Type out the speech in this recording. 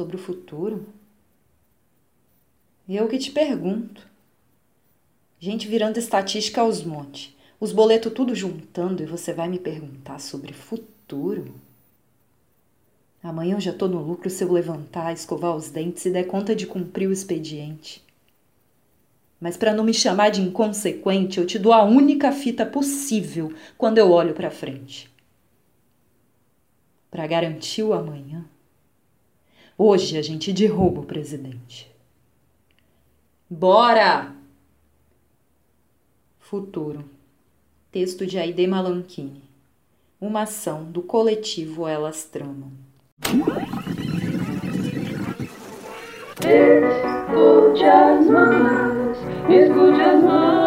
Sobre o futuro? E eu que te pergunto. Gente virando estatística aos montes. Os boletos tudo juntando e você vai me perguntar sobre futuro? Amanhã eu já tô no lucro se eu levantar, escovar os dentes e der conta de cumprir o expediente. Mas para não me chamar de inconsequente, eu te dou a única fita possível quando eu olho para frente. Para garantir o amanhã, hoje a gente derruba o presidente. Bora! Futuro. Texto de Aide Malanchini. Uma ação do coletivo Elas Tramam. Escute as mãos, escute as mãos.